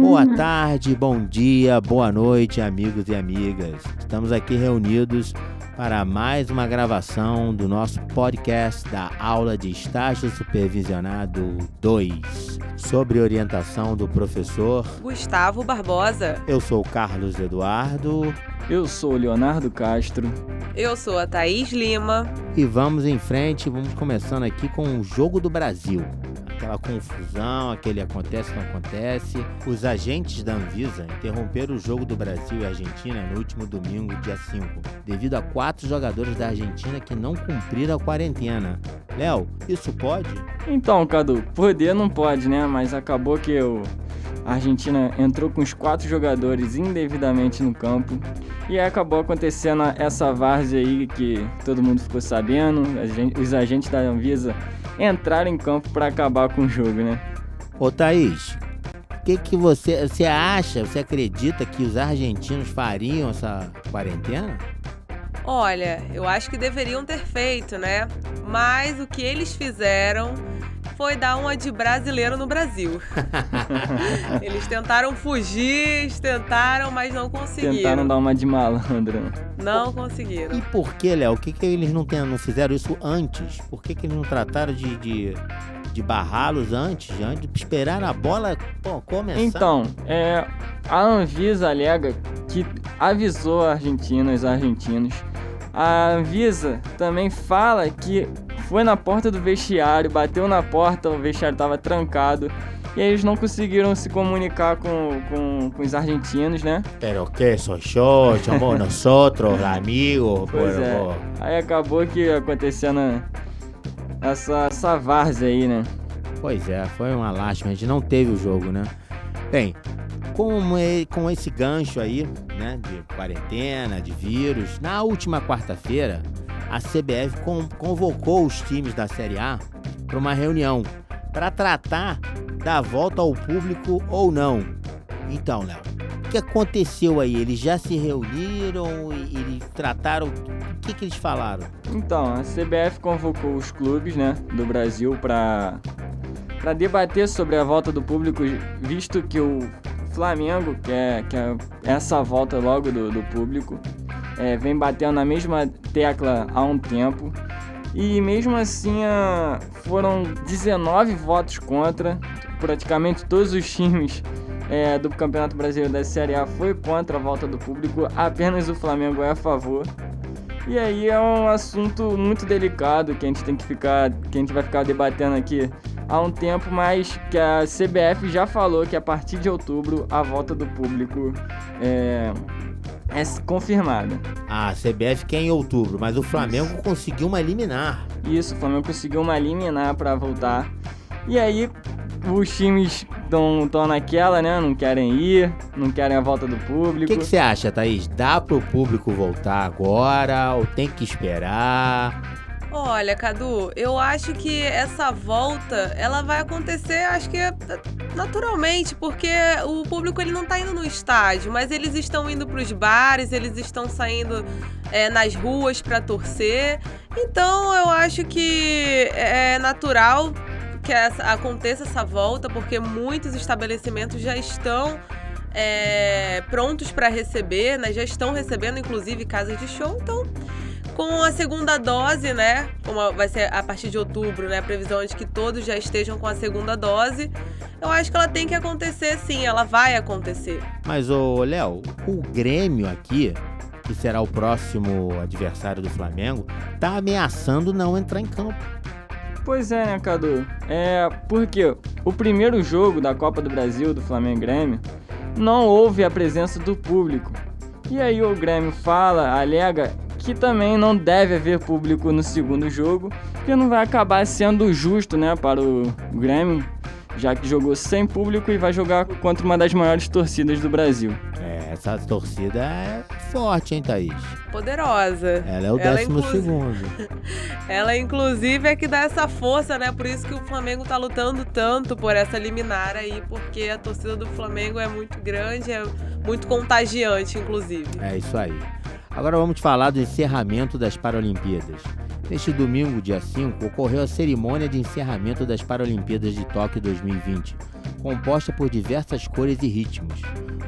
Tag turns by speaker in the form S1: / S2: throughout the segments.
S1: Boa tarde, bom dia, boa noite, amigos e amigas. Estamos aqui reunidos para mais uma gravação do nosso podcast da aula de estágio supervisionado 2, sobre orientação do professor
S2: Gustavo Barbosa.
S1: Eu sou o Carlos Eduardo.
S3: Eu sou o Leonardo Castro.
S2: Eu sou a Thaís Lima.
S1: E vamos em frente, vamos começando aqui com o Jogo do Brasil aquela confusão, aquele acontece, não acontece. Os agentes da Anvisa interromperam o jogo do Brasil e Argentina no último domingo, dia 5, devido a quatro jogadores da Argentina que não cumpriram a quarentena. Léo, isso pode?
S3: Então, Cadu, poder não pode, né? Mas acabou que o a Argentina entrou com os quatro jogadores indevidamente no campo e acabou acontecendo essa várzea aí que todo mundo ficou sabendo. Os agentes da Anvisa entrar em campo para acabar com o jogo, né?
S1: Ô Thaís, o que, que você, você acha, você acredita que os argentinos fariam essa quarentena?
S2: Olha, eu acho que deveriam ter feito, né? Mas o que eles fizeram foi dar uma de brasileiro no Brasil. Eles tentaram fugir, tentaram, mas não conseguiram.
S3: Tentaram dar uma de malandro.
S2: Não conseguiram.
S1: E por que, Léo? O que, que eles não, tem, não fizeram isso antes? Por que, que eles não trataram de, de, de barrá-los antes? Antes de esperar a bola pô, começar?
S3: Então, é, a Anvisa alega que avisou a Argentina, os argentinos. A Anvisa também fala que foi na porta do vestiário, bateu na porta, o vestiário estava trancado. E aí eles não conseguiram se comunicar com, com, com os argentinos, né?
S1: Pero que sou eu, somos nosotros, amigos.
S3: Pois é. Aí acabou que acontecendo essa, essa várzea aí, né?
S1: Pois é, foi uma lástima, a gente não teve o jogo, né? Bem, com, com esse gancho aí, né, de quarentena, de vírus, na última quarta-feira, a CBF convocou os times da Série A para uma reunião para tratar da volta ao público ou não. Então, Léo, o que aconteceu aí? Eles já se reuniram e trataram. O que, que eles falaram?
S3: Então, a CBF convocou os clubes né, do Brasil para para debater sobre a volta do público, visto que o Flamengo, que é, que é essa volta logo do, do público, é, vem batendo na mesma tecla há um tempo. E mesmo assim foram 19 votos contra. Praticamente todos os times é, do Campeonato Brasileiro da Série A foi contra a volta do público. Apenas o Flamengo é a favor. E aí é um assunto muito delicado que a gente tem que ficar, que a gente vai ficar debatendo aqui há um tempo, mas que a CBF já falou que a partir de outubro a volta do público é, é confirmada.
S1: A CBF quer em outubro, mas o Flamengo Isso. conseguiu uma liminar.
S3: Isso, o Flamengo conseguiu uma liminar para voltar. E aí os times estão naquela, né? Não querem ir, não querem a volta do público.
S1: O que você acha, Thaís? Dá pro público voltar agora ou tem que esperar?
S2: Olha, Cadu, eu acho que essa volta, ela vai acontecer, acho que naturalmente, porque o público ele não tá indo no estádio, mas eles estão indo para os bares, eles estão saindo é, nas ruas para torcer. Então, eu acho que é natural que essa, aconteça essa volta, porque muitos estabelecimentos já estão é, prontos para receber, né? Já estão recebendo, inclusive, casas de show. Então, com a segunda dose, né? Como vai ser a partir de outubro, né? A previsão é de que todos já estejam com a segunda dose. Eu acho que ela tem que acontecer sim, ela vai acontecer.
S1: Mas, ô Léo, o Grêmio aqui, que será o próximo adversário do Flamengo, tá ameaçando não entrar em campo.
S3: Pois é, né, Cadu? É porque o primeiro jogo da Copa do Brasil do Flamengo Grêmio não houve a presença do público. E aí o Grêmio fala, alega que também não deve haver público no segundo jogo, que não vai acabar sendo justo, né, para o Grêmio, já que jogou sem público e vai jogar contra uma das maiores torcidas do Brasil.
S1: É, essa torcida é forte, hein, Thaís?
S2: Poderosa.
S1: Ela é o ela décimo segundo.
S2: ela, inclusive, é que dá essa força, né? Por isso que o Flamengo tá lutando tanto por essa liminar aí, porque a torcida do Flamengo é muito grande, é muito contagiante, inclusive.
S1: É isso aí. Agora vamos falar do encerramento das Paralimpíadas. Neste domingo, dia 5, ocorreu a cerimônia de encerramento das Paralimpíadas de Tóquio 2020, composta por diversas cores e ritmos.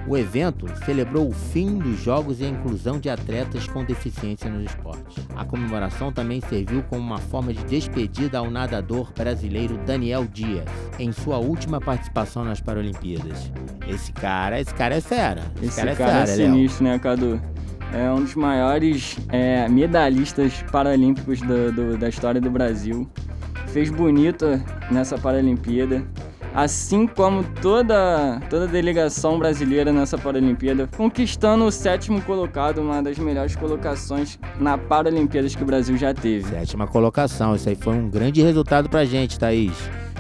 S1: O evento celebrou o fim dos Jogos e a inclusão de atletas com deficiência nos esportes. A comemoração também serviu como uma forma de despedida ao nadador brasileiro Daniel Dias, em sua última participação nas Paralimpíadas. Esse cara, esse cara é fera.
S3: Esse,
S1: cara,
S3: cara é,
S1: é fera, Léo.
S3: sinistro, né, Cadu? É um dos maiores é, medalhistas paralímpicos do- do- da história do Brasil. Fez bonito nessa Paralimpíada. Assim como toda, toda a delegação brasileira nessa Paralimpíada, conquistando o sétimo colocado, uma das melhores colocações na Paralimpíadas que o Brasil já teve.
S1: Sétima colocação. Isso aí foi um grande resultado pra gente, Thaís.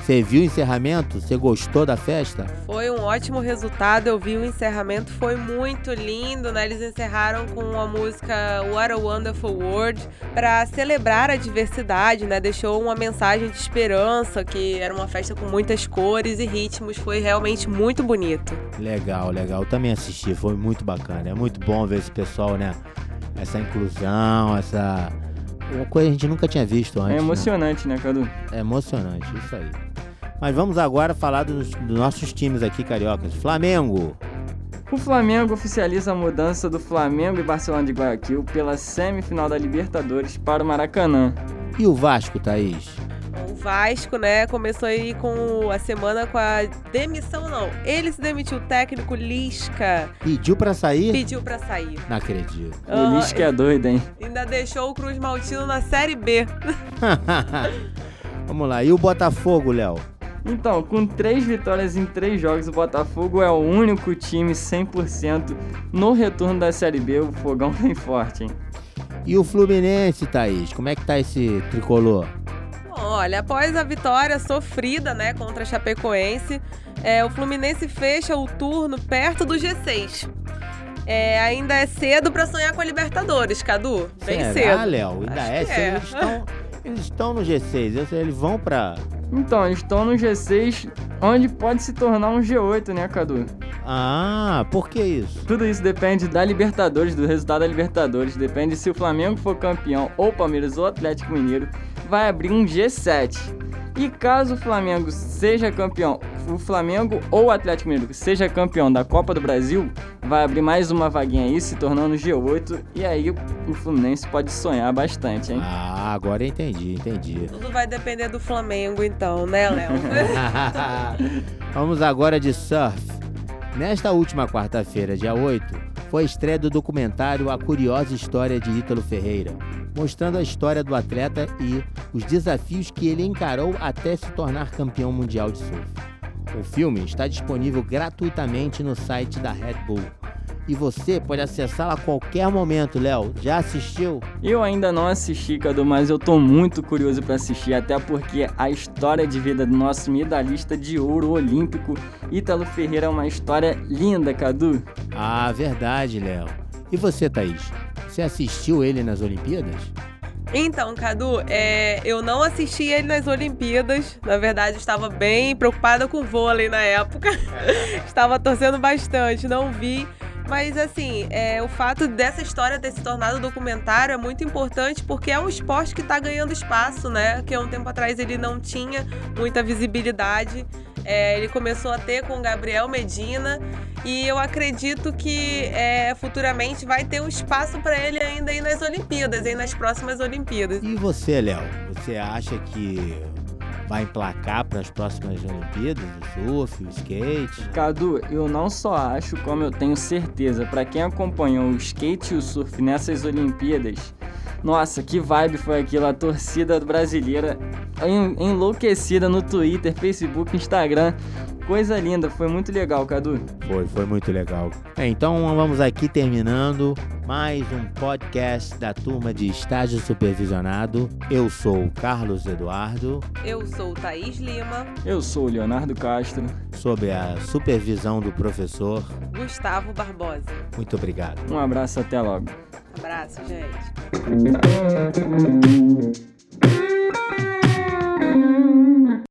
S1: Você viu o encerramento? Você gostou da festa?
S2: Foi um ótimo resultado, eu vi o encerramento, foi muito lindo, né? Eles encerraram com a música What a Wonderful World para celebrar a diversidade, né? Deixou uma mensagem de esperança, que era uma festa com muitas cores e ritmos, foi realmente muito bonito.
S1: Legal, legal. Eu também assisti, foi muito bacana. É muito bom ver esse pessoal, né? Essa inclusão, essa. Uma coisa que a gente nunca tinha visto antes.
S3: É
S1: né?
S3: emocionante, né, Cadu?
S1: É emocionante, isso aí. Mas vamos agora falar dos, dos nossos times aqui cariocas. Flamengo.
S3: O Flamengo oficializa a mudança do Flamengo e Barcelona de Guayaquil pela semifinal da Libertadores para o Maracanã.
S1: E o Vasco, Thaís?
S2: O Vasco, né, começou aí com a semana com a demissão, não. Ele se demitiu, o técnico Lisca
S1: Pediu pra sair?
S2: pediu para sair.
S1: Não acredito.
S3: O
S2: Ah,
S3: Lisca é doido, hein?
S2: Ainda deixou o Cruz Maltino na Série B.
S1: Vamos lá. E o Botafogo, Léo?
S3: Então, com três vitórias em três jogos, o Botafogo é o único time 100% no retorno da Série B. O fogão vem forte, hein?
S1: E o Fluminense, Thaís? Como é que tá esse tricolor?
S2: Bom, olha, após a vitória sofrida, né, contra a Chapecoense, é, o Fluminense fecha o turno perto do G6. É, ainda é cedo pra sonhar com a Libertadores, Cadu. Bem
S1: Será,
S2: cedo.
S1: Léo? Ainda
S2: Acho
S1: é cedo.
S2: é.
S1: Eles estão eles estão no G6. Eu sei, Eles vão pra.
S3: Então, eles estão no G6, onde pode se tornar um G8, né, Cadu?
S1: Ah, por que isso?
S3: Tudo isso depende da Libertadores, do resultado da Libertadores. Depende se o Flamengo for campeão, ou o Palmeiras ou o Atlético Mineiro, vai abrir um G7. E caso o Flamengo seja campeão, o Flamengo ou o Atlético Mineiro seja campeão da Copa do Brasil, vai abrir mais uma vaguinha aí, se tornando G8. E aí o Fluminense pode sonhar bastante, hein?
S1: Ah, agora eu entendi, entendi.
S2: Tudo vai depender do Flamengo, então, né, Léo?
S1: Vamos agora de surf. Nesta última quarta-feira, dia 8, foi a estreia do documentário A Curiosa História de Ítalo Ferreira, mostrando a história do atleta e os desafios que ele encarou até se tornar campeão mundial de surf. O filme está disponível gratuitamente no site da Red Bull. E você pode acessá-lo a qualquer momento, Léo. Já assistiu?
S3: Eu ainda não assisti, Cadu, mas eu tô muito curioso pra assistir, até porque a história de vida do nosso medalhista de ouro olímpico, Ítalo Ferreira, é uma história linda, Cadu.
S1: Ah, verdade, Léo. E você, Thaís? Você assistiu ele nas Olimpíadas?
S2: Então, Cadu, é, eu não assisti ele nas Olimpíadas. Na verdade, estava bem preocupada com vôlei na época. estava torcendo bastante, não vi. Mas, assim, é, o fato dessa história ter se tornado documentário é muito importante porque é um esporte que está ganhando espaço, né? Que há um tempo atrás ele não tinha muita visibilidade. É, ele começou a ter com Gabriel Medina e eu acredito que é, futuramente vai ter um espaço para ele ainda aí nas Olimpíadas, aí nas próximas Olimpíadas.
S1: E você, Léo? Você acha que vai emplacar para as próximas Olimpíadas? O surf, o skate?
S3: Cadu, eu não só acho, como eu tenho certeza, pra quem acompanhou o skate e o surf nessas Olimpíadas, nossa, que vibe foi aquilo, a torcida brasileira en- enlouquecida no Twitter, Facebook, Instagram. Coisa linda, foi muito legal, Cadu.
S1: Foi, foi muito legal. É, então vamos aqui terminando mais um podcast da turma de estágio supervisionado. Eu sou o Carlos Eduardo,
S2: Eu sou Thaís Lima,
S3: Eu sou o Leonardo Castro.
S1: sob a supervisão do professor.
S2: Gustavo Barbosa.
S1: Muito obrigado.
S3: Um abraço, até logo.
S2: Abraço, gente.